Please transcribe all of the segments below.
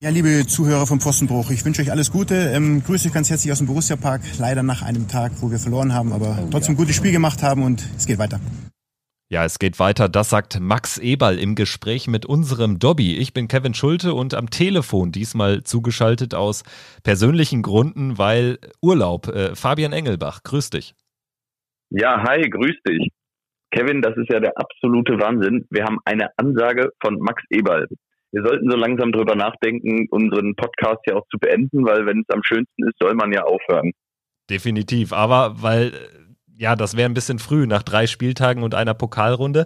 Ja, liebe Zuhörer vom Pfostenbruch, ich wünsche euch alles Gute. Ähm, grüße euch ganz herzlich aus dem Borussia Park. Leider nach einem Tag, wo wir verloren haben, aber oh, trotzdem ja. gutes Spiel gemacht haben und es geht weiter. Ja, es geht weiter. Das sagt Max Eberl im Gespräch mit unserem Dobby. Ich bin Kevin Schulte und am Telefon diesmal zugeschaltet aus persönlichen Gründen, weil Urlaub. Äh, Fabian Engelbach, grüß dich. Ja, hi, grüß dich. Kevin, das ist ja der absolute Wahnsinn. Wir haben eine Ansage von Max Eberl wir sollten so langsam drüber nachdenken, unseren Podcast ja auch zu beenden, weil wenn es am schönsten ist, soll man ja aufhören. Definitiv, aber weil ja, das wäre ein bisschen früh nach drei Spieltagen und einer Pokalrunde.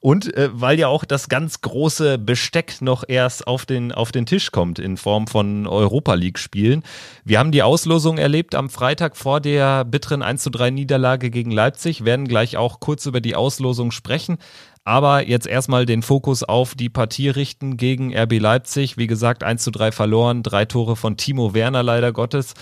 Und äh, weil ja auch das ganz große Besteck noch erst auf den, auf den Tisch kommt in Form von Europa League-Spielen. Wir haben die Auslosung erlebt am Freitag vor der bitteren 1 zu 3 Niederlage gegen Leipzig, werden gleich auch kurz über die Auslosung sprechen. Aber jetzt erstmal den Fokus auf die Partie richten gegen RB Leipzig. Wie gesagt, 1 zu 3 verloren, drei Tore von Timo Werner leider Gottes.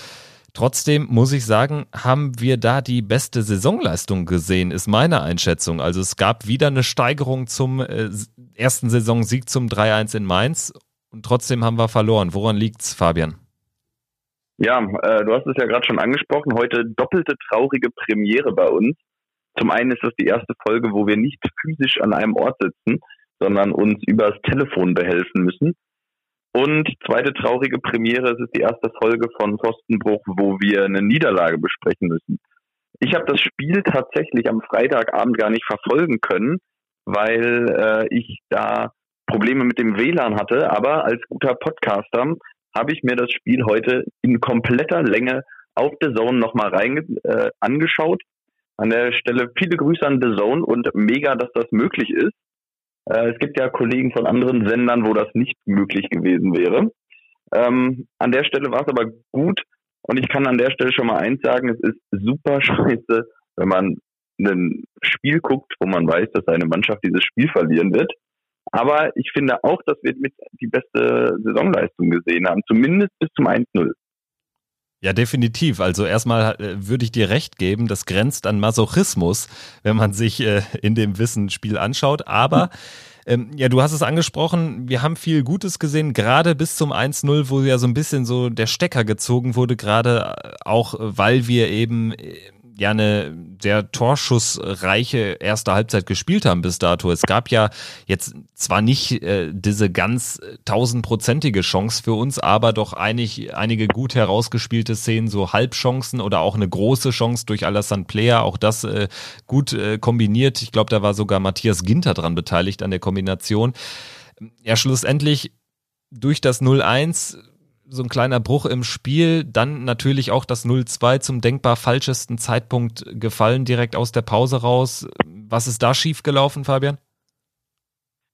Trotzdem muss ich sagen, haben wir da die beste Saisonleistung gesehen, ist meine Einschätzung. Also es gab wieder eine Steigerung zum äh, ersten Saisonsieg zum 3-1 in Mainz und trotzdem haben wir verloren. Woran liegt's, Fabian? Ja, äh, du hast es ja gerade schon angesprochen. Heute doppelte traurige Premiere bei uns. Zum einen ist das die erste Folge, wo wir nicht physisch an einem Ort sitzen, sondern uns übers Telefon behelfen müssen. Und zweite traurige Premiere, es ist die erste Folge von Pfostenbruch, wo wir eine Niederlage besprechen müssen. Ich habe das Spiel tatsächlich am Freitagabend gar nicht verfolgen können, weil äh, ich da Probleme mit dem WLAN hatte. Aber als guter Podcaster habe ich mir das Spiel heute in kompletter Länge auf The Zone nochmal äh, angeschaut an der Stelle viele Grüße an The Zone und mega, dass das möglich ist. Äh, es gibt ja Kollegen von anderen Sendern, wo das nicht möglich gewesen wäre. Ähm, an der Stelle war es aber gut und ich kann an der Stelle schon mal eins sagen, es ist super scheiße, wenn man ein Spiel guckt, wo man weiß, dass eine Mannschaft dieses Spiel verlieren wird. Aber ich finde auch, dass wir mit die beste Saisonleistung gesehen haben, zumindest bis zum 1-0. Ja, definitiv. Also erstmal äh, würde ich dir recht geben, das grenzt an Masochismus, wenn man sich äh, in dem Wissenspiel anschaut. Aber ähm, ja, du hast es angesprochen, wir haben viel Gutes gesehen, gerade bis zum 1-0, wo ja so ein bisschen so der Stecker gezogen wurde, gerade äh, auch, weil wir eben äh, ja eine sehr torschussreiche erste Halbzeit gespielt haben bis dato. Es gab ja jetzt zwar nicht äh, diese ganz tausendprozentige Chance für uns, aber doch einig, einige gut herausgespielte Szenen, so Halbchancen oder auch eine große Chance durch Alassane Player, auch das äh, gut äh, kombiniert. Ich glaube, da war sogar Matthias Ginter dran beteiligt an der Kombination. Ja, schlussendlich durch das 0-1 so ein kleiner Bruch im Spiel, dann natürlich auch das 0-2 zum denkbar falschesten Zeitpunkt gefallen, direkt aus der Pause raus. Was ist da schiefgelaufen, Fabian?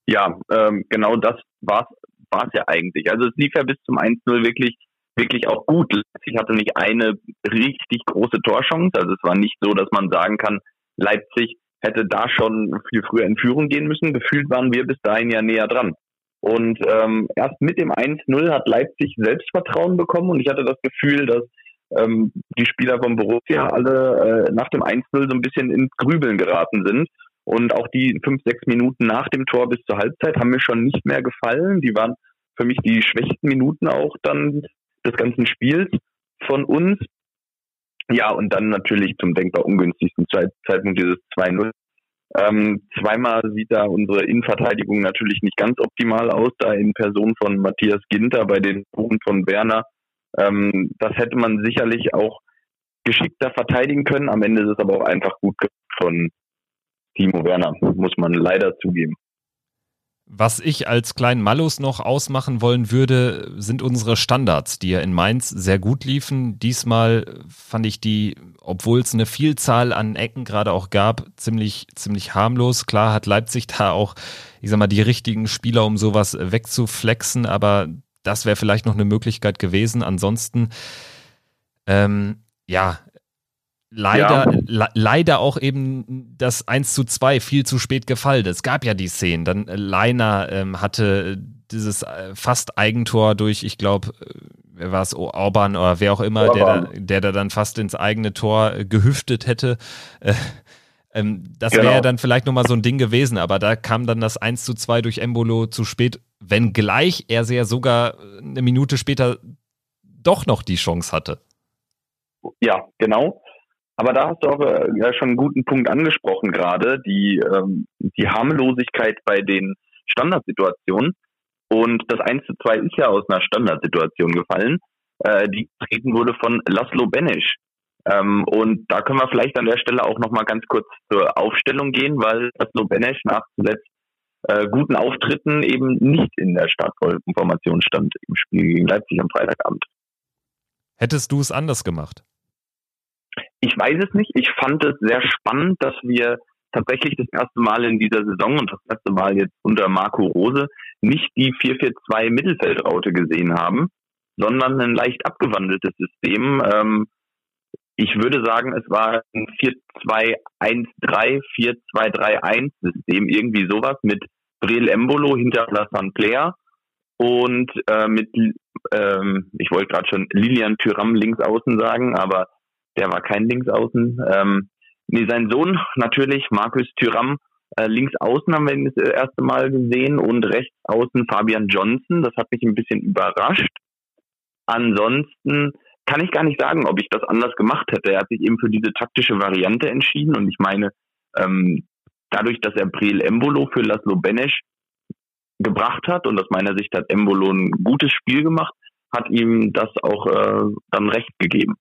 Ja, ähm, genau das war es ja eigentlich. Also es lief ja bis zum 1-0 wirklich, wirklich auch gut. Leipzig hatte nicht eine richtig große Torchance. Also es war nicht so, dass man sagen kann, Leipzig hätte da schon viel früher in Führung gehen müssen. Gefühlt waren wir bis dahin ja näher dran. Und ähm, erst mit dem 1-0 hat Leipzig Selbstvertrauen bekommen und ich hatte das Gefühl, dass ähm, die Spieler von Borussia alle äh, nach dem 1-0 so ein bisschen ins Grübeln geraten sind. Und auch die fünf, sechs Minuten nach dem Tor bis zur Halbzeit haben mir schon nicht mehr gefallen. Die waren für mich die schwächsten Minuten auch dann des ganzen Spiels von uns. Ja, und dann natürlich zum denkbar ungünstigsten Zeitpunkt dieses 2-0 ähm, zweimal sieht da unsere Innenverteidigung natürlich nicht ganz optimal aus, da in Person von Matthias Ginter bei den Buchen von Werner. Ähm, das hätte man sicherlich auch geschickter verteidigen können. Am Ende ist es aber auch einfach gut von Timo Werner, muss man leider zugeben. Was ich als kleinen Malus noch ausmachen wollen würde, sind unsere Standards, die ja in Mainz sehr gut liefen. Diesmal fand ich die, obwohl es eine Vielzahl an Ecken gerade auch gab, ziemlich, ziemlich harmlos. Klar hat Leipzig da auch, ich sag mal, die richtigen Spieler, um sowas wegzuflexen, aber das wäre vielleicht noch eine Möglichkeit gewesen. Ansonsten, ähm, ja, leider, ja. le leider auch eben das 1 zu 2 viel zu spät gefallen. Es gab ja die Szenen. Dann äh, Leiner ähm, hatte dieses äh, fast Eigentor durch, ich glaube, äh, wer war es, Orban oder wer auch immer, der da, der da dann fast ins eigene Tor äh, gehüftet hätte. Äh, Ähm, das genau. wäre dann vielleicht nochmal so ein Ding gewesen, aber da kam dann das 1 zu 2 durch Embolo zu spät, wenngleich er sehr sogar eine Minute später doch noch die Chance hatte. Ja, genau. Aber da hast du auch äh, ja schon einen guten Punkt angesprochen gerade, die, ähm, die Harmlosigkeit bei den Standardsituationen. Und das 1 zu 2 ist ja aus einer Standardsituation gefallen, äh, die getreten wurde von Laszlo Benesch. Ähm, und da können wir vielleicht an der Stelle auch nochmal ganz kurz zur Aufstellung gehen, weil Laszlo Benesch nach zuletzt äh, guten Auftritten eben nicht in der Startformation stand im Spiel gegen Leipzig am Freitagabend. Hättest du es anders gemacht? Ich weiß es nicht. Ich fand es sehr spannend, dass wir tatsächlich das erste Mal in dieser Saison und das erste Mal jetzt unter Marco Rose nicht die 4-4-2 Mittelfeldraute gesehen haben, sondern ein leicht abgewandeltes System. Ähm, ich würde sagen, es war ein 4-2-1-3, 4-2-3-1 System, irgendwie sowas mit Brel Embolo hinter Lassan Player und äh, mit, ähm, ich wollte gerade schon Lilian Tyram links außen sagen, aber der war kein Linksaußen. Ähm, nee, sein Sohn natürlich, Markus Thüram, äh, links außen haben wir ihn das erste Mal gesehen und rechts außen Fabian Johnson. Das hat mich ein bisschen überrascht. Ansonsten kann ich gar nicht sagen, ob ich das anders gemacht hätte. Er hat sich eben für diese taktische Variante entschieden und ich meine, ähm, dadurch, dass er Breel Embolo für Laszlo Benesch gebracht hat und aus meiner Sicht hat Embolo ein gutes Spiel gemacht, hat ihm das auch äh, dann recht gegeben.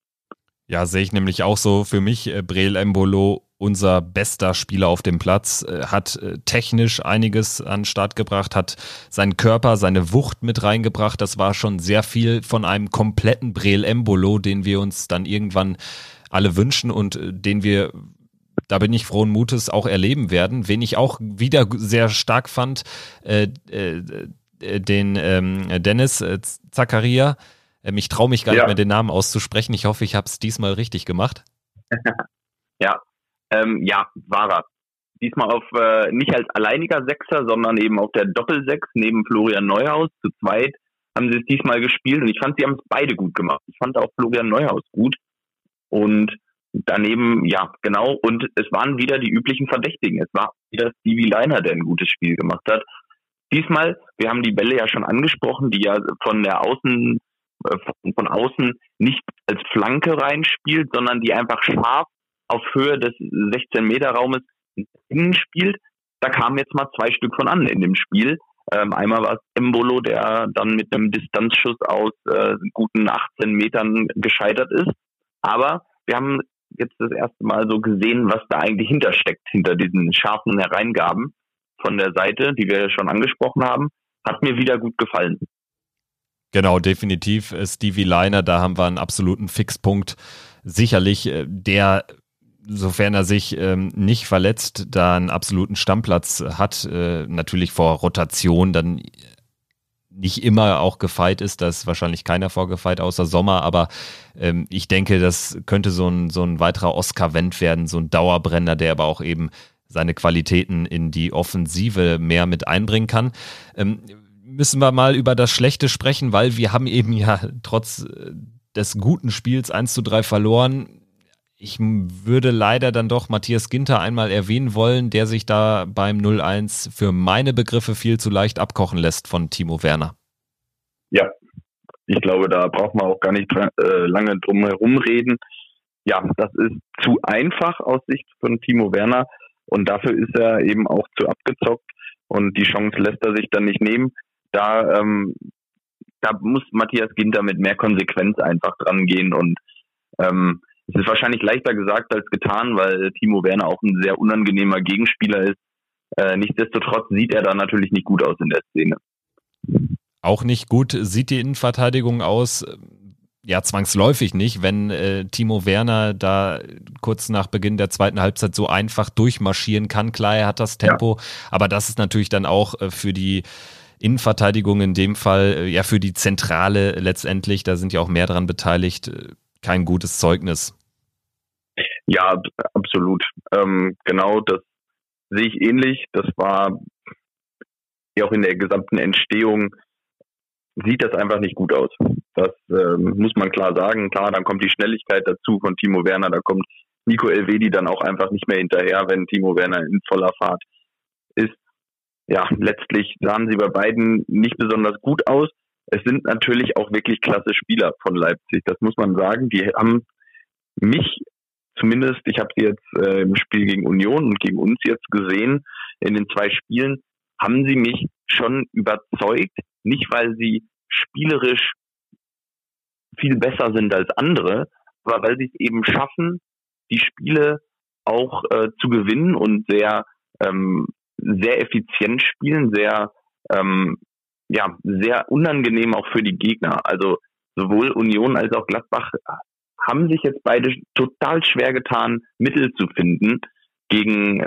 Ja, sehe ich nämlich auch so. Für mich, äh, Breel Embolo, unser bester Spieler auf dem Platz, äh, hat äh, technisch einiges an den Start gebracht, hat seinen Körper, seine Wucht mit reingebracht. Das war schon sehr viel von einem kompletten Breel Embolo, den wir uns dann irgendwann alle wünschen und äh, den wir da bin ich frohen Mutes auch erleben werden. Wen ich auch wieder sehr stark fand, äh, äh, äh den ähm, Dennis Zakaria, ähm, ich traue mich gar ja. nicht mehr, den Namen auszusprechen. Ich hoffe, ich habe es diesmal richtig gemacht. ja, ähm, ja, war. Diesmal auf äh, nicht als alleiniger Sechser, sondern eben auf der Doppelsechs neben Florian Neuhaus. Zu zweit haben sie es diesmal gespielt und ich fand, sie haben es beide gut gemacht. Ich fand auch Florian Neuhaus gut. Und daneben, ja, genau. Und es waren wieder die üblichen Verdächtigen. Es war wieder Stevie Leiner, der ein gutes Spiel gemacht hat. Diesmal, wir haben die Bälle ja schon angesprochen, die ja von der Außen von außen nicht als Flanke reinspielt, sondern die einfach scharf auf Höhe des 16-Meter-Raumes innen spielt. Da kamen jetzt mal zwei Stück von an in dem Spiel. Ähm, einmal war es Embolo, der dann mit einem Distanzschuss aus äh, guten 18 Metern gescheitert ist. Aber wir haben jetzt das erste Mal so gesehen, was da eigentlich hintersteckt, hinter diesen scharfen Hereingaben von der Seite, die wir schon angesprochen haben. Hat mir wieder gut gefallen. Genau, definitiv. Äh, Stevie Liner, da haben wir einen absoluten Fixpunkt. Sicherlich, äh, der, sofern er sich ähm, nicht verletzt, da einen absoluten Stammplatz hat, äh, natürlich vor Rotation dann nicht immer auch gefeit ist, da ist wahrscheinlich keiner vorgefeit außer Sommer, aber ähm, ich denke, das könnte so ein, so ein weiterer Oscar-Wendt werden, so ein Dauerbrenner, der aber auch eben seine Qualitäten in die Offensive mehr mit einbringen kann. Ähm, müssen wir mal über das Schlechte sprechen, weil wir haben eben ja trotz äh, des guten Spiels 1 zu 3 verloren. Ich würde leider dann doch Matthias Ginter einmal erwähnen wollen, der sich da beim 0-1 für meine Begriffe viel zu leicht abkochen lässt von Timo Werner. Ja, ich glaube, da braucht man auch gar nicht äh, lange drum herum reden. Ja, das ist zu einfach aus Sicht von Timo Werner und dafür ist er eben auch zu abgezockt und die Chance lässt er sich dann nicht nehmen da, ähm, da muss Matthias Ginter mit mehr Konsequenz einfach dran gehen und ähm, es ist wahrscheinlich leichter gesagt als getan, weil Timo Werner auch ein sehr unangenehmer Gegenspieler ist. Äh, nichtsdestotrotz sieht er da natürlich nicht gut aus in der Szene. Auch nicht gut sieht die Innenverteidigung aus. Ja, zwangsläufig nicht, wenn äh, Timo Werner da kurz nach Beginn der zweiten Halbzeit so einfach durchmarschieren kann. Klar, er hat das Tempo, ja. aber das ist natürlich dann auch äh, für die Innenverteidigung in dem Fall, äh, ja für die Zentrale letztendlich, da sind ja auch mehr dran beteiligt, äh, kein gutes Zeugnis. Ja, absolut. Ähm, genau, das sehe ich ähnlich. Das war ja auch in der gesamten Entstehung sieht das einfach nicht gut aus. Das ähm, muss man klar sagen. Klar, dann kommt die Schnelligkeit dazu von Timo Werner, da kommt Nico Elvedi dann auch einfach nicht mehr hinterher, wenn Timo Werner in voller Fahrt. Ja, letztlich sahen sie bei beiden nicht besonders gut aus. Es sind natürlich auch wirklich klasse Spieler von Leipzig, das muss man sagen. Die haben mich zumindest, ich habe sie jetzt äh, im Spiel gegen Union und gegen uns jetzt gesehen, in den zwei Spielen, haben sie mich schon überzeugt. Nicht, weil sie spielerisch viel besser sind als andere, aber weil sie es eben schaffen, die Spiele auch äh, zu gewinnen und sehr ähm, sehr effizient spielen, sehr ähm, ja sehr unangenehm auch für die Gegner. Also sowohl Union als auch Gladbach haben sich jetzt beide total schwer getan, Mittel zu finden, gegen,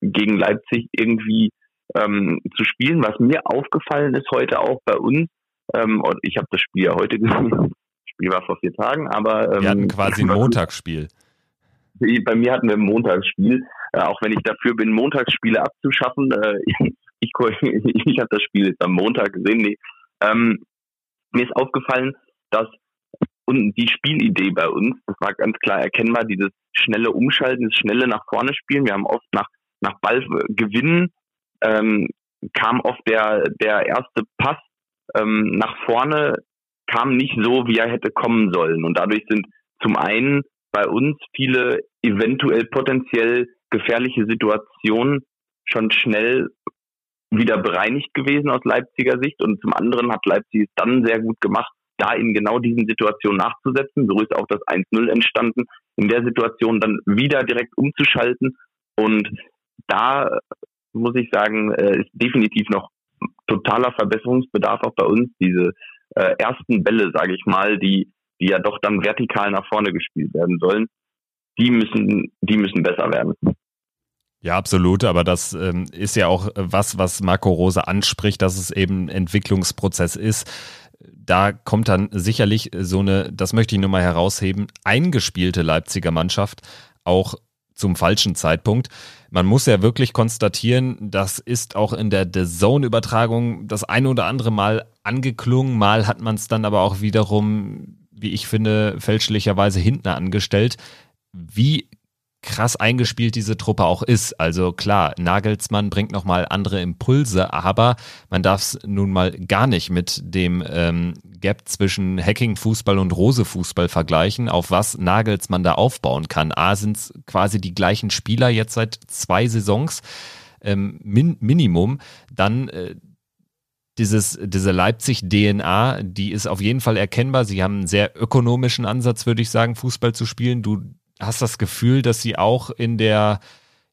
gegen Leipzig irgendwie ähm, zu spielen. Was mir aufgefallen ist heute auch bei uns, ähm, ich habe das Spiel ja heute gesehen, das Spiel war vor vier Tagen, aber ähm, wir hatten quasi ein Montagsspiel. Bei mir hatten wir ein Montagsspiel, äh, auch wenn ich dafür bin, Montagsspiele abzuschaffen. Äh, ich ich, ich habe das Spiel jetzt am Montag gesehen. Nee. Ähm, mir ist aufgefallen, dass und die Spielidee bei uns, das war ganz klar erkennbar, dieses schnelle Umschalten, das schnelle nach vorne spielen. Wir haben oft nach, nach Ballgewinnen ähm, kam oft der, der erste Pass ähm, nach vorne, kam nicht so, wie er hätte kommen sollen. Und dadurch sind zum einen bei uns viele eventuell potenziell gefährliche Situationen schon schnell wieder bereinigt gewesen aus Leipziger Sicht. Und zum anderen hat Leipzig es dann sehr gut gemacht, da in genau diesen Situationen nachzusetzen. So ist auch das 1-0 entstanden, in der Situation dann wieder direkt umzuschalten. Und da muss ich sagen, äh, ist definitiv noch totaler Verbesserungsbedarf auch bei uns. Diese äh, ersten Bälle, sage ich mal, die, die ja doch dann vertikal nach vorne gespielt werden sollen, die müssen, die müssen besser werden. Ja, absolut. Aber das ähm, ist ja auch was, was Marco Rose anspricht, dass es eben ein Entwicklungsprozess ist da kommt dann sicherlich so eine, das möchte ich nur mal herausheben, eingespielte Leipziger Mannschaft auch zum falschen Zeitpunkt. Man muss ja wirklich konstatieren, das ist auch in der The Zone-Übertragung das eine oder andere Mal angeklungen, mal hat man es dann aber auch wiederum, wie ich finde, fälschlicherweise hinten angestellt. Wie krass eingespielt diese Truppe auch ist. Also klar, Nagelsmann bringt nochmal andere Impulse, aber man darf es nun mal gar nicht mit dem ähm, Gap zwischen Hacking-Fußball und Rose-Fußball vergleichen, auf was Nagelsmann da aufbauen kann. A sind es quasi die gleichen Spieler jetzt seit zwei Saisons, ähm, min Minimum. Dann äh, dieses, diese Leipzig-DNA, die ist auf jeden Fall erkennbar. Sie haben einen sehr ökonomischen Ansatz, würde ich sagen, Fußball zu spielen. Du hast das Gefühl, dass sie auch in der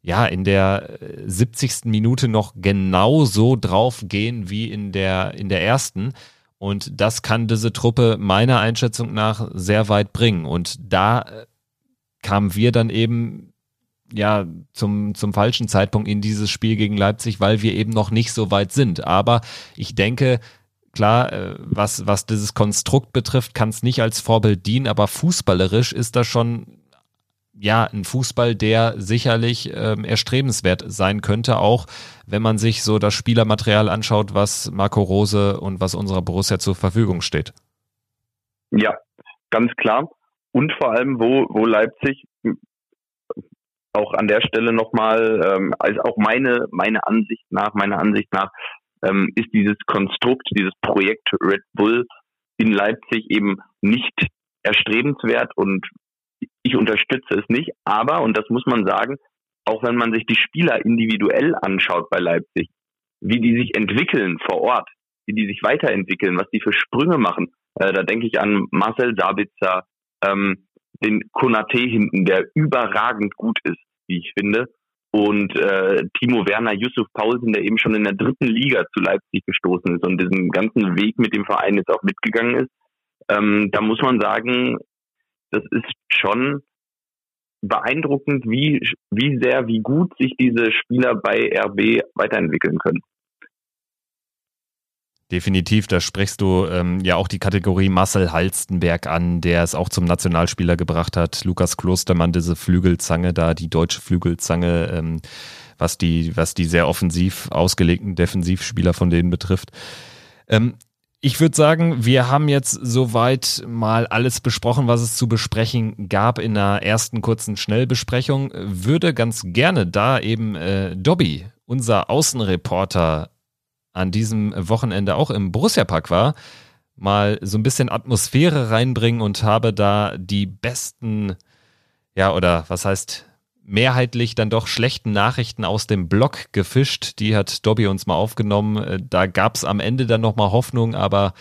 ja, in der 70. Äh, Minute noch genauso drauf gehen wie in der, in der ersten. Und das kann diese Truppe meiner Einschätzung nach sehr weit bringen. Und da äh, kamen wir dann eben ja zum, zum falschen Zeitpunkt in dieses Spiel gegen Leipzig, weil wir eben noch nicht so weit sind. Aber ich denke, klar, äh, was, was dieses Konstrukt betrifft, kann es nicht als Vorbild dienen, aber fußballerisch ist das schon ja, ein Fußball, der sicherlich ähm, erstrebenswert sein könnte, auch wenn man sich so das Spielermaterial anschaut, was Marco Rose und was unserer Borussia zur Verfügung steht. Ja, ganz klar. Und vor allem, wo, wo Leipzig auch an der Stelle nochmal, ähm, also auch meine, meine Ansicht nach, meiner Ansicht nach, ähm, ist dieses Konstrukt, dieses Projekt Red Bull in Leipzig eben nicht erstrebenswert und ich unterstütze es nicht, aber, und das muss man sagen, auch wenn man sich die Spieler individuell anschaut bei Leipzig, wie die sich entwickeln vor Ort, wie die sich weiterentwickeln, was die für Sprünge machen, äh, da denke ich an Marcel Sabitzer, ähm, den Konate hinten, der überragend gut ist, wie ich finde, und äh, Timo Werner, Yusuf Paulsen, der eben schon in der dritten Liga zu Leipzig gestoßen ist und diesen ganzen Weg mit dem Verein jetzt auch mitgegangen ist. Ähm, da muss man sagen, das ist schon beeindruckend, wie, wie sehr, wie gut sich diese Spieler bei RB weiterentwickeln können. Definitiv, da sprichst du ähm, ja auch die Kategorie Marcel Halstenberg an, der es auch zum Nationalspieler gebracht hat. Lukas Klostermann, diese Flügelzange da, die deutsche Flügelzange, ähm, was die, was die sehr offensiv ausgelegten Defensivspieler von denen betrifft. Ähm, Ich würde sagen, wir haben jetzt soweit mal alles besprochen, was es zu besprechen gab in einer ersten kurzen Schnellbesprechung. Würde ganz gerne da eben äh, Dobby, unser Außenreporter, an diesem Wochenende auch im Borussia Park war, mal so ein bisschen Atmosphäre reinbringen und habe da die besten, ja, oder was heißt mehrheitlich dann doch schlechten Nachrichten aus dem Blog gefischt. Die hat Dobby uns mal aufgenommen. Äh, da gab es am Ende dann nochmal Hoffnung, aber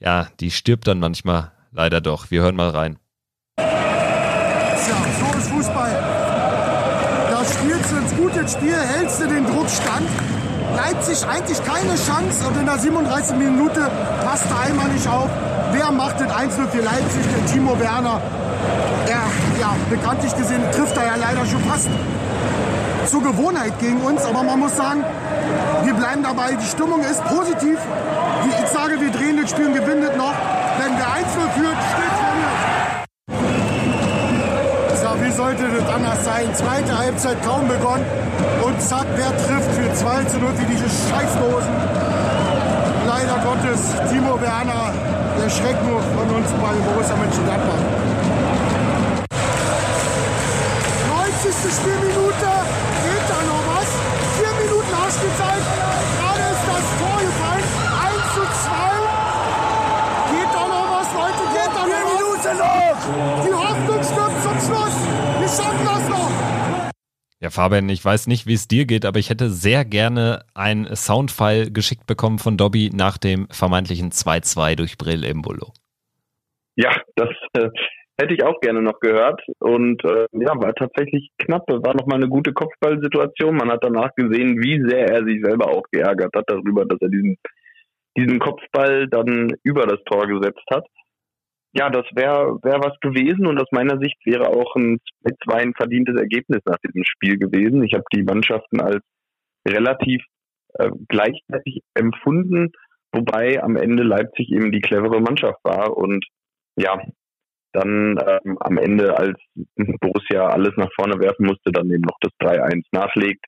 ja, die stirbt dann manchmal leider doch. Wir hören mal rein. Tja, so ist Fußball. Da spielst du ins gute Spiel, hältst du den Druck stand. Leipzig eigentlich keine Chance und in der 37. Minute passt der einmal nicht auf. Wer macht das 1 für Leipzig? Der Timo Werner er, ja, bekanntlich gesehen trifft er ja leider schon fast zur Gewohnheit gegen uns. Aber man muss sagen, wir bleiben dabei. Die Stimmung ist positiv. Ich sage, wir drehen das Spiel und gewinnen noch. Wenn der sollte das anders sein? Zweite Halbzeit kaum begonnen. Und zack, wer trifft für 2 zu 0 wie diese Scheißdosen. Leider Gottes, Timo Werner, der Schreck nur von uns bei Borussia Mönchengladbach. 90. Spielminute. Geht da noch was? Vier Minuten Nachspielzeit. Gerade ist das Tor gefallen. 1 zu 2. Geht da noch was, Leute? Geht da noch Vier Minuten noch. Die Hoffnung schaffen das noch. Ja, Fabian, ich weiß nicht, wie es dir geht, aber ich hätte sehr gerne ein Soundfile geschickt bekommen von Dobby nach dem vermeintlichen 2-2 durch Brill Embolo. Ja, das äh, Hätte ich auch gerne noch gehört. Und äh, ja, war tatsächlich knapp. War nochmal eine gute Kopfballsituation. Man hat danach gesehen, wie sehr er sich selber auch geärgert hat darüber, dass er diesen, diesen Kopfball dann über das Tor gesetzt hat. Ja, das wäre wär was gewesen und aus meiner Sicht wäre auch ein 2 ein verdientes Ergebnis nach diesem Spiel gewesen. Ich habe die Mannschaften als relativ äh, gleichzeitig empfunden, wobei am Ende Leipzig eben die clevere Mannschaft war und ja, dann ähm, am Ende, als Borussia alles nach vorne werfen musste, dann eben noch das 3-1 nachlegt.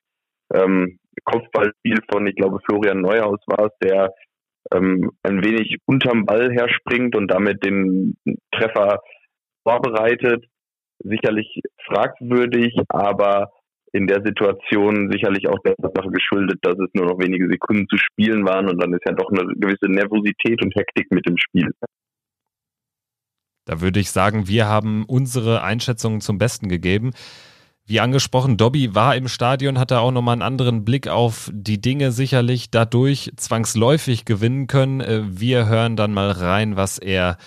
Ähm, Kopfballspiel von, ich glaube, Florian Neuhaus war es, der ähm, ein wenig unterm Ball herspringt und damit den Treffer vorbereitet. Sicherlich fragwürdig, aber in der Situation sicherlich auch der Sache geschuldet, dass es nur noch wenige Sekunden zu spielen waren und dann ist ja doch eine gewisse Nervosität und Hektik mit dem Spiel. Da würde ich sagen, wir haben unsere Einschätzungen zum Besten gegeben. Wie angesprochen, Dobby war im Stadion, hatte auch nochmal einen anderen Blick auf die Dinge sicherlich dadurch zwangsläufig gewinnen können. Äh, wir hören dann mal rein, was er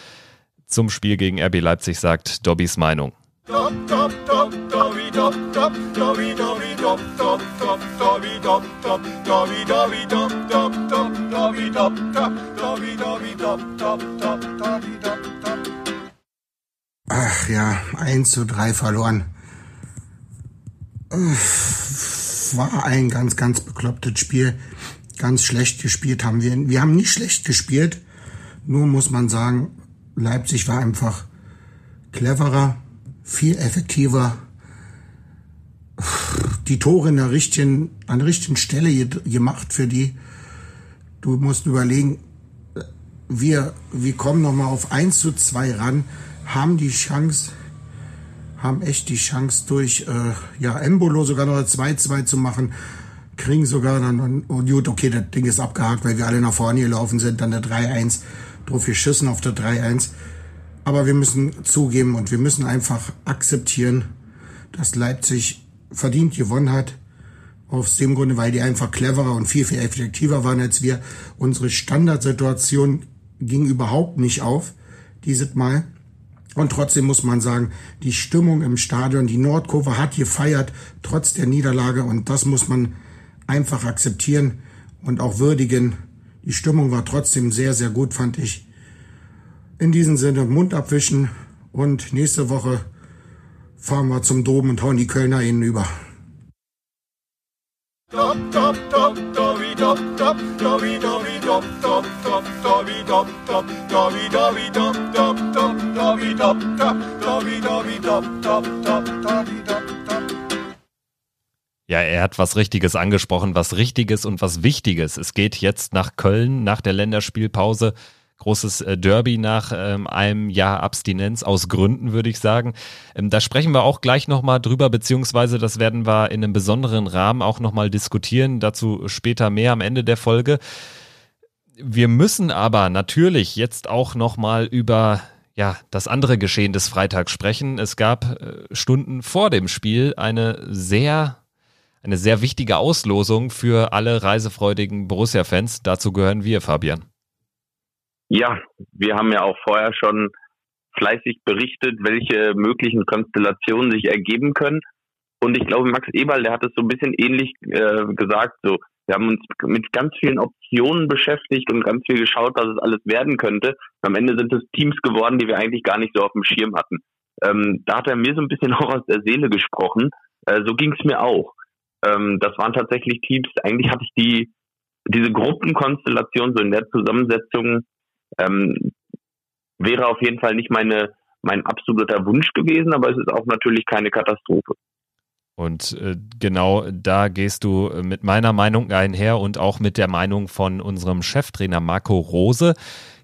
zum Spiel gegen RB Leipzig sagt. Dobbys Meinung. Ach ja, 1 zu 3 verloren. War ein ganz, ganz beklopptes Spiel. Ganz schlecht gespielt haben wir. Wir haben nicht schlecht gespielt. Nur muss man sagen, Leipzig war einfach cleverer, viel effektiver. Die Tore in der richtigen, an der richtigen Stelle gemacht für die. Du musst überlegen, wir, wir kommen nochmal auf 1 zu 2 ran haben die Chance, haben echt die Chance durch äh, ja Embolo sogar noch 2-2 zu machen, kriegen sogar dann, oh gut, okay, das Ding ist abgehakt, weil wir alle nach vorne gelaufen sind, dann der 3-1, drauf geschissen auf der 3-1. Aber wir müssen zugeben und wir müssen einfach akzeptieren, dass Leipzig verdient gewonnen hat. Aus dem Grunde, weil die einfach cleverer und viel, viel effektiver waren als wir. Unsere Standardsituation ging überhaupt nicht auf, dieses Mal. Und trotzdem muss man sagen, die Stimmung im Stadion, die Nordkurve hat gefeiert, trotz der Niederlage. Und das muss man einfach akzeptieren und auch würdigen. Die Stimmung war trotzdem sehr, sehr gut, fand ich. In diesem Sinne Mund abwischen und nächste Woche fahren wir zum Dom und hauen die Kölner innen über. Ja, er hat was Richtiges angesprochen, was Richtiges und was Wichtiges. Es geht jetzt nach Köln nach der Länderspielpause. großes äh, Derby nach ähm, einem Jahr Abstinenz aus Gründen, würde ich sagen. Ähm, da sprechen wir auch gleich nochmal drüber, beziehungsweise das werden wir in einem besonderen Rahmen auch nochmal diskutieren. Dazu später mehr am Ende der Folge. Wir müssen aber natürlich jetzt auch nochmal über ja, das andere Geschehen des Freitags sprechen. Es gab äh, Stunden vor dem Spiel eine sehr eine sehr wichtige Auslosung für alle reisefreudigen Borussia-Fans. Dazu gehören wir, Fabian. Ja, wir haben ja auch vorher schon fleißig berichtet, welche möglichen Konstellationen sich ergeben können. Und ich glaube, Max Eberl, der hat es so ein bisschen ähnlich äh, gesagt. So, wir haben uns mit ganz vielen Optionen beschäftigt und ganz viel geschaut, was es alles werden könnte. am Ende sind es Teams geworden, die wir eigentlich gar nicht so auf dem Schirm hatten. Ähm, da hat er mir so ein bisschen auch aus der Seele gesprochen. Äh, so ging es mir auch. Ähm, das waren tatsächlich Teams, eigentlich hatte ich die, diese Gruppenkonstellation so in der Zusammensetzung ähm, wäre auf jeden Fall nicht meine, mein absoluter Wunsch gewesen, aber es ist auch natürlich keine Katastrophe. Und äh, genau da gehst du mit meiner Meinung einher und auch mit der Meinung von unserem Cheftrainer Marco Rose.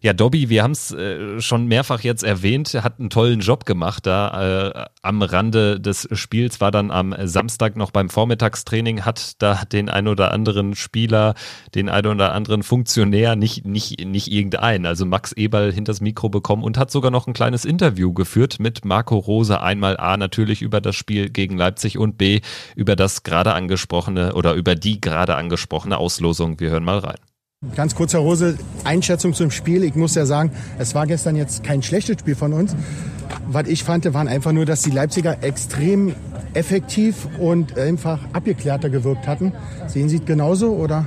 Ja, Dobby, wir haben es äh, schon mehrfach jetzt erwähnt, hat einen tollen Job gemacht da äh, am Rande des Spiels, war dann am Samstag noch beim Vormittagstraining, hat da den ein oder anderen Spieler, den ein oder anderen Funktionär, nicht, nicht, nicht irgendeinen, also Max Eberl hinters Mikro bekommen und hat sogar noch ein kleines Interview geführt mit Marco Rose, einmal A natürlich über das Spiel gegen Leipzig und B über das gerade angesprochene oder über die gerade angesprochene Auslosung. Wir hören mal rein. Ganz kurz, Herr Rose, Einschätzung zum Spiel. Ich muss ja sagen, es war gestern jetzt kein schlechtes Spiel von uns. Was ich fand, waren einfach nur, dass die Leipziger extrem effektiv und einfach abgeklärter gewirkt hatten. Sehen Sie es genauso oder?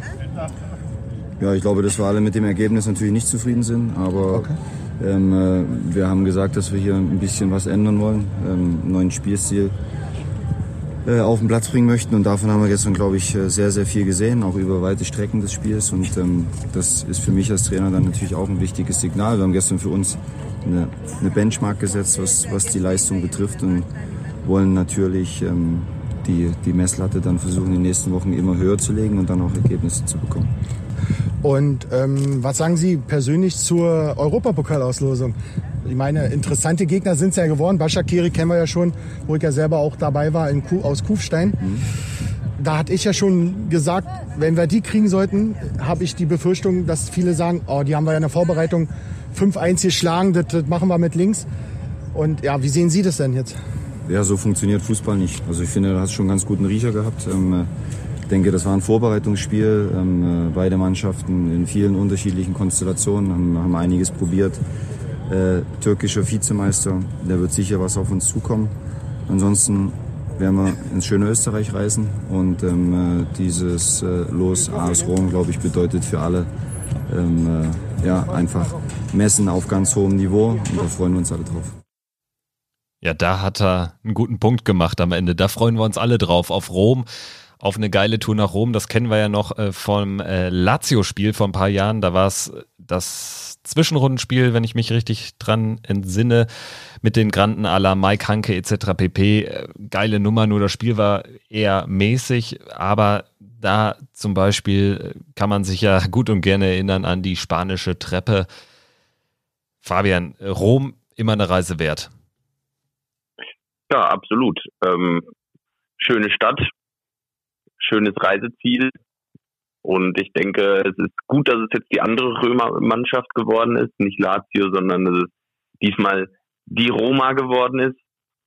Ja, ich glaube, dass wir alle mit dem Ergebnis natürlich nicht zufrieden sind, aber okay. ähm, äh, wir haben gesagt, dass wir hier ein bisschen was ändern wollen, ähm, neuen Spielstil äh, auf den Platz bringen möchten. Und davon haben wir gestern, glaube ich, äh, sehr, sehr viel gesehen, auch über weite Strecken des Spiels. Und ähm, das ist für mich als Trainer dann natürlich auch ein wichtiges Signal. Wir haben gestern für uns eine, eine Benchmark gesetzt, was, was die Leistung betrifft und wollen natürlich ähm, die, die Messlatte dann versuchen, in den nächsten Wochen immer höher zu legen und dann auch Ergebnisse zu bekommen. Und ähm, was sagen Sie persönlich zur Europapokalauslosung? Ich meine, interessante Gegner sind es ja geworden. Başakiri kennen wir ja schon, wo ich ja selber auch dabei war in Kuh, aus Kufstein. Mhm. Da hatte ich ja schon gesagt, wenn wir die kriegen sollten, habe ich die Befürchtung, dass viele sagen, oh, die haben wir ja in der Vorbereitung 5-1 geschlagen, das, das machen wir mit links. Und ja, wie sehen Sie das denn jetzt? Ja, so funktioniert Fußball nicht. Also ich finde, du hast schon einen ganz guten Riecher gehabt. Ähm, ich denke, das war ein Vorbereitungsspiel. Ähm, äh, beide Mannschaften in vielen unterschiedlichen Konstellationen haben, haben einiges probiert äh, türkischer Vizemeister. Der wird sicher was auf uns zukommen. Ansonsten werden wir ins schöne Österreich reisen und ähm, äh, dieses äh, Los AS Rom, glaube ich, bedeutet für alle ähm, äh, ja, einfach Messen auf ganz hohem Niveau und da freuen wir uns alle drauf. Ja, da hat er einen guten Punkt gemacht am Ende. Da freuen wir uns alle drauf auf Rom auf eine geile Tour nach Rom. Das kennen wir ja noch äh, vom Lazio-Spiel vor ein paar Jahren. Da war es das Zwischenrundenspiel, wenn ich mich richtig dran entsinne, mit den Granden la Mike Hanke etc. pp. Äh, geile Nummer, nur das Spiel war eher mäßig, aber da zum Beispiel äh, kann man sich ja gut und gerne erinnern an die spanische Treppe. Fabian, Rom immer eine Reise wert. Ja, absolut. Ähm, schöne Stadt, schönes Reiseziel. Und ich denke, es ist gut, dass es jetzt die andere Römer-Mannschaft geworden ist, nicht Lazio, sondern dass es diesmal die Roma geworden ist.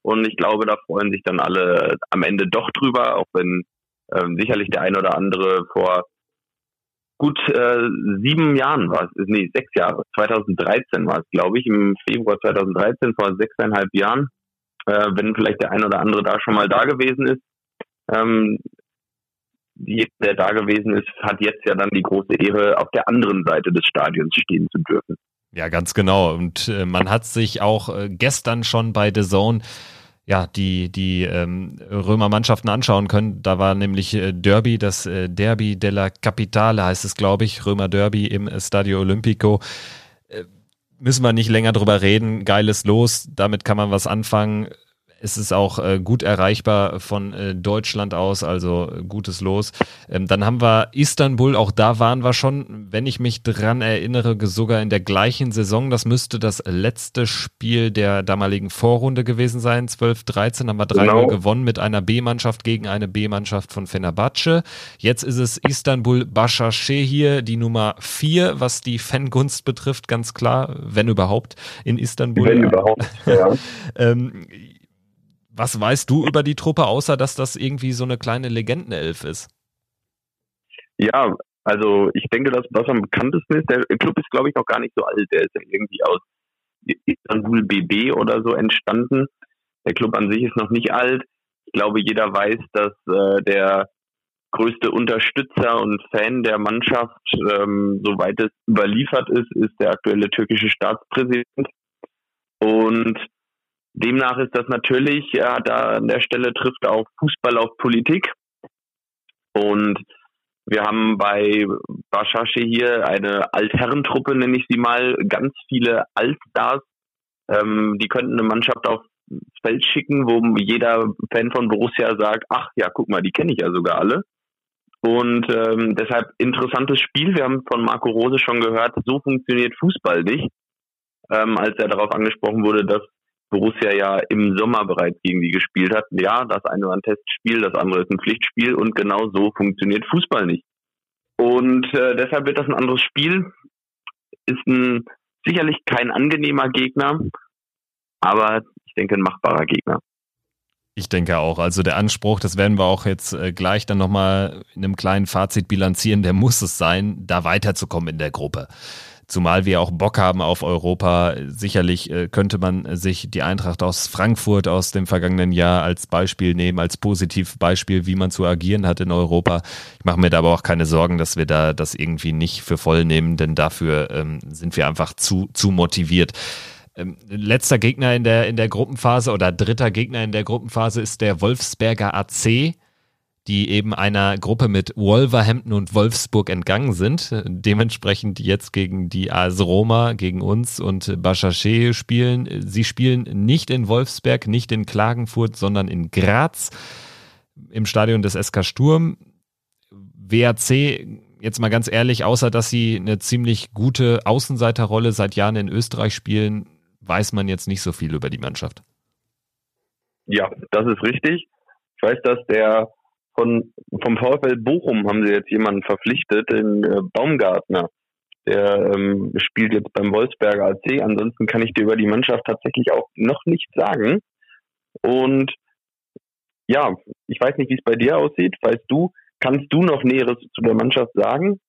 Und ich glaube, da freuen sich dann alle am Ende doch drüber, auch wenn ähm, sicherlich der ein oder andere vor gut äh, sieben Jahren war es, nee, sechs Jahre, 2013 war es, glaube ich, im Februar 2013, vor sechseinhalb Jahren, äh, wenn vielleicht der ein oder andere da schon mal da gewesen ist, ähm, jeder, der da gewesen ist, hat jetzt ja dann die große Ehre, auf der anderen Seite des Stadions stehen zu dürfen. Ja, ganz genau. Und äh, man hat sich auch äh, gestern schon bei The Zone ja, die, die ähm, Römer-Mannschaften anschauen können. Da war nämlich äh, Derby, das äh, Derby della Capitale heißt es, glaube ich, Römer Derby im Stadio Olimpico. Äh, müssen wir nicht länger drüber reden. Geiles Los, damit kann man was anfangen es ist auch äh, gut erreichbar von äh, Deutschland aus, also äh, gutes Los. Ähm, dann haben wir Istanbul, auch da waren wir schon, wenn ich mich dran erinnere, sogar in der gleichen Saison. Das müsste das letzte Spiel der damaligen Vorrunde gewesen sein. 12, 13 haben wir 3 genau. gewonnen mit einer B-Mannschaft gegen eine B-Mannschaft von Fenerbahce. Jetzt ist es Istanbul Başakşehir, die Nummer 4, was die Fangunst betrifft, ganz klar, wenn überhaupt, in Istanbul. Wenn überhaupt, ja. ähm, was weißt du über die Truppe, außer dass das irgendwie so eine kleine Legendenelf ist? Ja, also ich denke, dass was am bekanntesten ist, der Club ist glaube ich noch gar nicht so alt, der ist irgendwie aus Istanbul BB oder so entstanden. Der Club an sich ist noch nicht alt. Ich glaube, jeder weiß, dass äh, der größte Unterstützer und Fan der Mannschaft, ähm, soweit es überliefert ist, ist der aktuelle türkische Staatspräsident. Und Demnach ist das natürlich, ja, da an der Stelle trifft auch Fußball auf Politik. Und wir haben bei Bashasche hier eine Altherrentruppe, nenne ich sie mal, ganz viele Altstars. Ähm, die könnten eine Mannschaft aufs Feld schicken, wo jeder Fan von Borussia sagt, ach ja, guck mal, die kenne ich ja sogar alle. Und ähm, deshalb interessantes Spiel. Wir haben von Marco Rose schon gehört, so funktioniert Fußball nicht. Ähm, als er darauf angesprochen wurde, dass Borussia ja im Sommer bereits gegen die gespielt hat. Ja, das eine war ein Testspiel, das andere ist ein Pflichtspiel und genau so funktioniert Fußball nicht. Und äh, deshalb wird das ein anderes Spiel. Ist ein sicherlich kein angenehmer Gegner, aber ich denke ein machbarer Gegner. Ich denke auch. Also der Anspruch, das werden wir auch jetzt äh, gleich dann nochmal in einem kleinen Fazit bilanzieren, der muss es sein, da weiterzukommen in der Gruppe. Zumal wir auch Bock haben auf Europa. Sicherlich äh, könnte man sich die Eintracht aus Frankfurt aus dem vergangenen Jahr als Beispiel nehmen, als Positivbeispiel, wie man zu agieren hat in Europa. Ich mache mir da aber auch keine Sorgen, dass wir da das irgendwie nicht für voll nehmen, denn dafür ähm, sind wir einfach zu, zu motiviert. Ähm, letzter Gegner in der, in der Gruppenphase oder dritter Gegner in der Gruppenphase ist der Wolfsberger AC die eben einer Gruppe mit Wolverhampton und Wolfsburg entgangen sind. Dementsprechend jetzt gegen die AS Roma, gegen uns und Baschache spielen. Sie spielen nicht in Wolfsberg, nicht in Klagenfurt, sondern in Graz im Stadion des SK Sturm. WAC, jetzt mal ganz ehrlich, außer dass sie eine ziemlich gute Außenseiterrolle seit Jahren in Österreich spielen, weiß man jetzt nicht so viel über die Mannschaft. Ja, das ist richtig. Ich weiß, dass der von, vom VfL Bochum haben sie jetzt jemanden verpflichtet, den äh, Baumgartner. Der ähm, spielt jetzt beim Wolfsberger AC. Ansonsten kann ich dir über die Mannschaft tatsächlich auch noch nichts sagen. Und ja, ich weiß nicht, wie es bei dir aussieht. Weißt du, kannst du noch Näheres zu der Mannschaft sagen?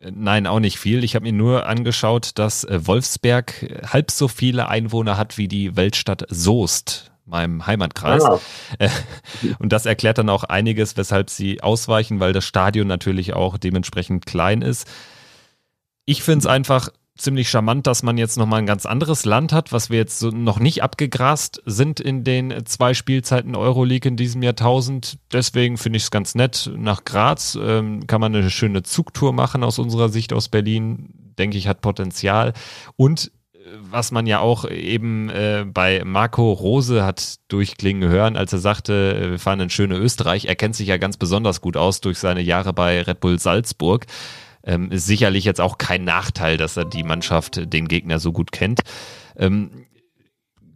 Äh, nein, auch nicht viel. Ich habe mir nur angeschaut, dass äh, Wolfsberg halb so viele Einwohner hat wie die Weltstadt Soest meinem Heimatkreis. Ah. Und das erklärt dann auch einiges, weshalb sie ausweichen, weil das Stadion natürlich auch dementsprechend klein ist. Ich finde es einfach ziemlich charmant, dass man jetzt nochmal ein ganz anderes Land hat, was wir jetzt so noch nicht abgegrast sind in den zwei Spielzeiten Euroleague in diesem Jahrtausend. Deswegen finde ich es ganz nett. Nach Graz ähm, kann man eine schöne Zugtour machen aus unserer Sicht aus Berlin. Denke ich, hat Potenzial. Und was man ja auch eben äh, bei Marco Rose hat durchklingen hören, als er sagte, äh, wir fahren in schöne Österreich. Er kennt sich ja ganz besonders gut aus durch seine Jahre bei Red Bull Salzburg. Ähm, ist sicherlich jetzt auch kein Nachteil, dass er die Mannschaft, den Gegner so gut kennt. Ähm,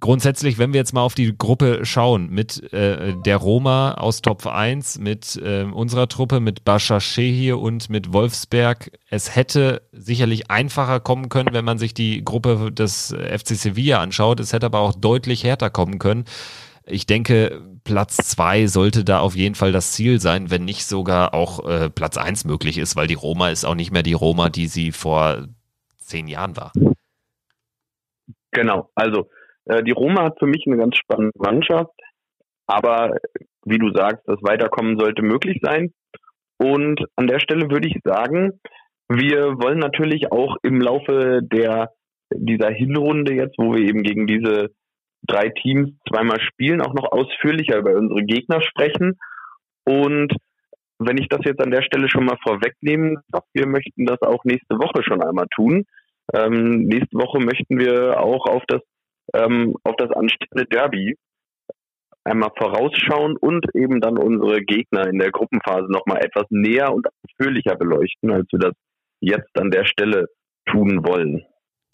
grundsätzlich, wenn wir jetzt mal auf die Gruppe schauen, mit äh, der Roma aus Top 1, mit äh, unserer Truppe, mit Bascha hier und mit Wolfsberg, es hätte sicherlich einfacher kommen können, wenn man sich die Gruppe des FC Sevilla anschaut. Es hätte aber auch deutlich härter kommen können. Ich denke, Platz 2 sollte da auf jeden Fall das Ziel sein, wenn nicht sogar auch äh, Platz 1 möglich ist, weil die Roma ist auch nicht mehr die Roma, die sie vor zehn Jahren war. Genau, also die Roma hat für mich eine ganz spannende Mannschaft, aber wie du sagst, das Weiterkommen sollte möglich sein. Und an der Stelle würde ich sagen, wir wollen natürlich auch im Laufe der dieser Hinrunde jetzt, wo wir eben gegen diese drei Teams zweimal spielen, auch noch ausführlicher über unsere Gegner sprechen. Und wenn ich das jetzt an der Stelle schon mal vorwegnehmen darf, wir möchten das auch nächste Woche schon einmal tun. Ähm, nächste Woche möchten wir auch auf das ähm, auf das anstehende Derby einmal vorausschauen und eben dann unsere Gegner in der Gruppenphase nochmal etwas näher und ausführlicher beleuchten, als wir das jetzt an der Stelle tun wollen.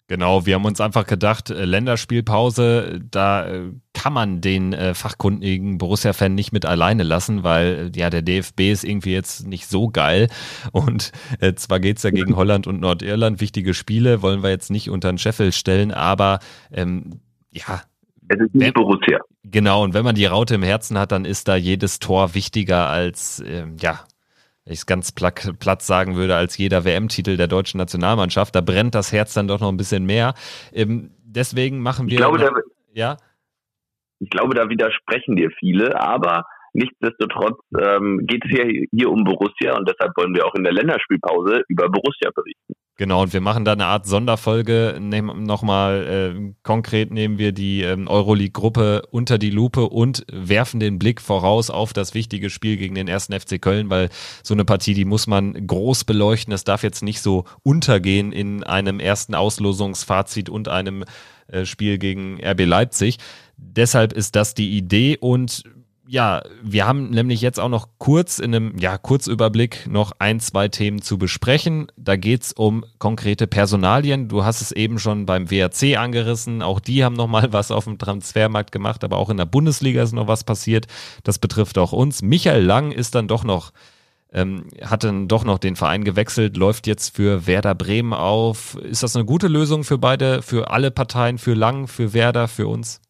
Genau, wir haben uns einfach gedacht, äh, Länderspielpause, da äh, kann man den äh, fachkundigen Borussia-Fan nicht mit alleine lassen, weil ja der DFB ist irgendwie jetzt nicht so geil. Und äh, zwar geht's ja gegen Holland und Nordirland, wichtige Spiele, wollen wir jetzt nicht unter den Scheffel stellen, aber ähm, ja. Es ist nicht Borussia. Genau, und wenn man die Raute im Herzen hat, dann ist da jedes Tor wichtiger als ähm, ja, wenn ich es ganz platt, sagen würde, als jeder WM-Titel der deutschen Nationalmannschaft. Da brennt das Herz dann doch noch ein bisschen mehr. Ähm, deswegen machen wir. Ich glaube, noch, ja? Ich glaube, da widersprechen dir viele, aber nichtsdestotrotz ähm, geht es hier, hier um Borussia und deshalb wollen wir auch in der Länderspielpause über Borussia berichten. Genau, und wir machen da eine Art Sonderfolge. Nochmal äh, konkret nehmen wir die ähm, Euroleague-Gruppe unter die Lupe und werfen den Blick voraus auf das wichtige Spiel gegen den ersten FC Köln, weil so eine Partie, die muss man groß beleuchten. Es darf jetzt nicht so untergehen in einem ersten Auslosungsfazit und einem Spiel gegen RB Leipzig. Deshalb ist das die Idee und ja, wir haben nämlich jetzt auch noch kurz in einem ja, Kurzüberblick noch ein, zwei Themen zu besprechen. Da geht's um konkrete Personalien. Du hast es eben schon beim WRC angerissen. Auch die haben nochmal was auf dem Transfermarkt gemacht, aber auch in der Bundesliga ist noch was passiert. Das betrifft auch uns. Michael Lang ist dann doch noch ähm, hat dann doch noch den Verein gewechselt, läuft jetzt für Werder Bremen auf. Ist das eine gute Lösung für beide, für alle Parteien, für Lang, für Werder, für uns?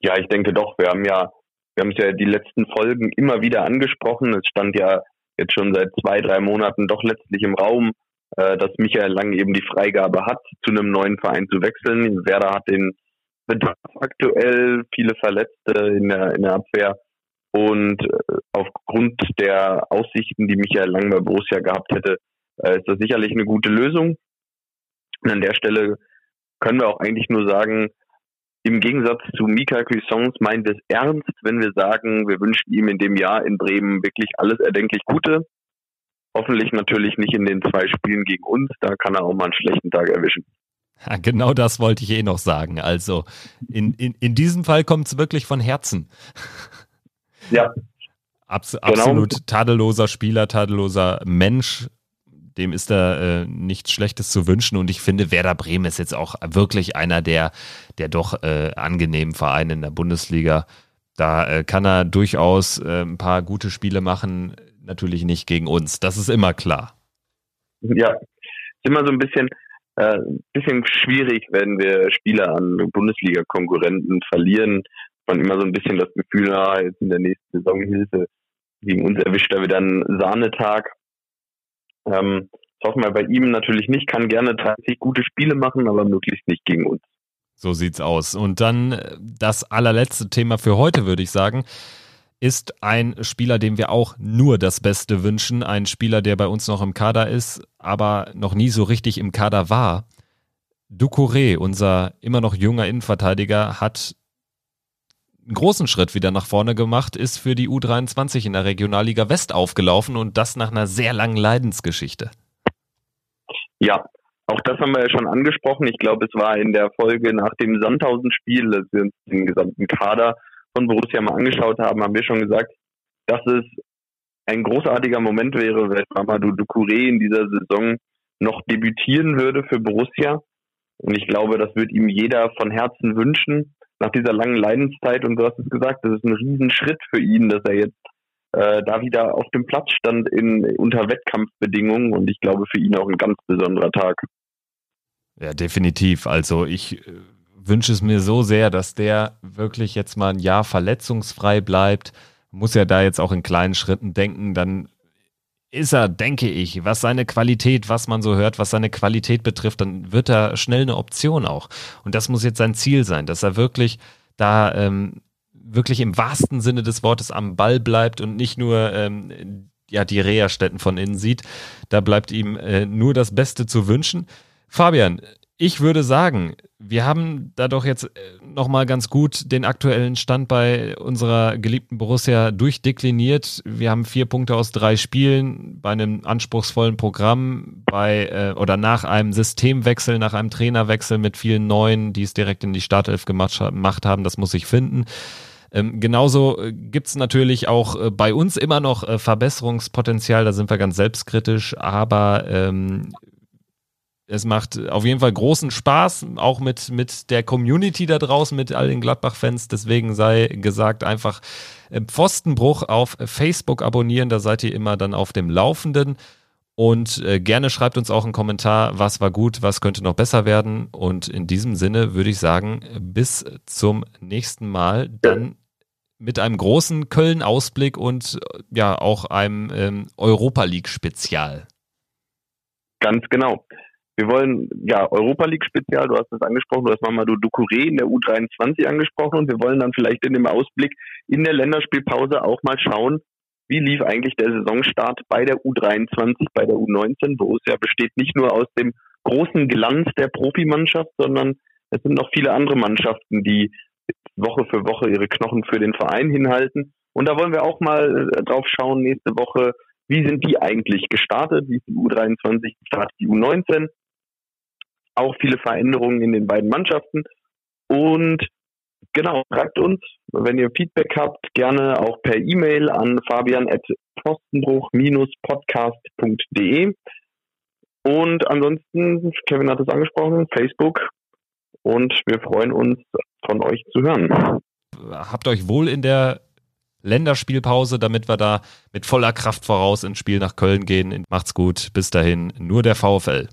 Ja, ich denke doch. Wir haben ja wir haben es ja die letzten Folgen immer wieder angesprochen. Es stand ja jetzt schon seit zwei, drei Monaten doch letztlich im Raum, äh, dass Michael Lang eben die Freigabe hat, zu einem neuen Verein zu wechseln. Werder hat den Bedarf aktuell, viele Verletzte in der, in der Abwehr. Und äh, aufgrund der Aussichten, die Michael Lang bei Borussia gehabt hätte, äh, ist das sicherlich eine gute Lösung. Und an der Stelle können wir auch eigentlich nur sagen, im Gegensatz zu Mika Cuissons wir es ernst, wenn wir sagen, wir wünschen ihm in dem Jahr in Bremen wirklich alles erdenklich Gute. Hoffentlich natürlich nicht in den zwei Spielen gegen uns, da kann er auch mal einen schlechten Tag erwischen. Ja, genau das wollte ich eh noch sagen. Also in, in, in diesem Fall kommt es wirklich von Herzen. Ja. Abs genau. Absolut tadelloser Spieler, tadelloser Mensch, dem ist da äh, nichts Schlechtes zu wünschen. Und ich finde, Werder Bremen ist jetzt auch wirklich einer der, der doch äh, angenehmen Vereine in der Bundesliga. Da äh, kann er durchaus äh, ein paar gute Spiele machen, natürlich nicht gegen uns. Das ist immer klar. Ja, ist immer so ein bisschen, äh, bisschen schwierig, wenn wir Spieler an Bundesliga-Konkurrenten verlieren. Man immer so ein bisschen das Gefühl, ah, jetzt in der nächsten Saison Hilfe gegen uns erwischt er wieder einen Sahnetag. Ähm, das hoffen wir bei ihm natürlich nicht, kann gerne tatsächlich gute Spiele machen, aber möglichst nicht gegen uns. So sieht's aus. Und dann äh, das allerletzte Thema für heute, würde ich sagen, ist ein Spieler, dem wir auch nur das Beste wünschen. Ein Spieler, der bei uns noch im Kader ist, aber noch nie so richtig im Kader war. Ducouré, unser immer noch junger Innenverteidiger, hat einen großen Schritt wieder nach vorne gemacht, ist für die U23 in der Regionalliga West aufgelaufen und das nach einer sehr langen Leidensgeschichte. Ja, auch das haben wir ja schon angesprochen. Ich glaube, es war in der Folge nach dem Sandhausen-Spiel, dass wir uns den gesamten Kader von Borussia mal angeschaut haben, haben wir schon gesagt, dass es ein großartiger Moment wäre, wenn Mamadou Ducouré in dieser Saison noch debütieren würde für Borussia. Und ich glaube, das wird ihm jeder von Herzen wünschen nach dieser langen Leidenszeit. Und du hast es gesagt, das ist ein Riesenschritt für ihn, dass er jetzt äh, da wieder auf dem Platz stand in, unter Wettkampfbedingungen. Und ich glaube, für ihn auch ein ganz besonderer Tag. Ja, definitiv. Also ich äh, wünsche es mir so sehr, dass der wirklich jetzt mal ein Jahr verletzungsfrei bleibt. Muss ja da jetzt auch in kleinen Schritten denken, dann ist er, denke ich, was seine Qualität, was man so hört, was seine Qualität betrifft, dann wird er schnell eine Option auch. Und das muss jetzt sein Ziel sein, dass er wirklich da ähm, wirklich im wahrsten Sinne des Wortes am Ball bleibt und nicht nur ähm, ja die Reha-Stätten von innen sieht. Da bleibt ihm äh, nur das Beste zu wünschen. Fabian, ich würde sagen, wir haben da doch jetzt äh, nochmal ganz gut den aktuellen Stand bei unserer geliebten Borussia durchdekliniert. Wir haben vier Punkte aus drei Spielen bei einem anspruchsvollen Programm, bei äh, oder nach einem Systemwechsel, nach einem Trainerwechsel mit vielen Neuen, die es direkt in die Startelf gemacht, gemacht haben. Das muss ich finden. Ähm, genauso äh, gibt es natürlich auch äh, bei uns immer noch äh, Verbesserungspotenzial, da sind wir ganz selbstkritisch, aber ähm, es macht auf jeden Fall großen Spaß, auch mit, mit der Community da draußen, mit all den Gladbach-Fans. Deswegen sei gesagt, einfach äh, Pfostenbruch auf Facebook abonnieren, da seid ihr immer dann auf dem Laufenden. Und äh, gerne schreibt uns auch einen Kommentar, was war gut, was könnte noch besser werden. Und in diesem Sinne würde ich sagen, bis zum nächsten Mal. Dann mit einem großen Köln-Ausblick und ja auch einem ähm, Europa League-Spezial. Ganz genau. Wir wollen, ja, Europa League Spezial, du hast es angesprochen, du hast Mamadou Ducouré in der U23 angesprochen und wir wollen dann vielleicht in dem Ausblick in der Länderspielpause auch mal schauen, wie lief eigentlich der Saisonstart bei der U23, bei der U19, wo es ja besteht nicht nur aus dem großen Glanz der Profimannschaft, sondern es sind noch viele andere Mannschaften, die Woche für Woche ihre Knochen für den Verein hinhalten. Und da wollen wir auch mal äh, drauf schauen nächste Woche, wie sind die eigentlich gestartet? Wie ist die U23 gestartet, die U19? Auch viele Veränderungen in den beiden Mannschaften. Und genau, schreibt uns, wenn ihr Feedback habt, gerne auch per E-Mail an fabian.postenbruch-podcast.de. Und ansonsten, Kevin hat es angesprochen, Facebook. Und wir freuen uns, von euch zu hören. Habt euch wohl in der Länderspielpause, damit wir da mit voller Kraft voraus ins Spiel nach Köln gehen. Macht's gut. Bis dahin, nur der VfL.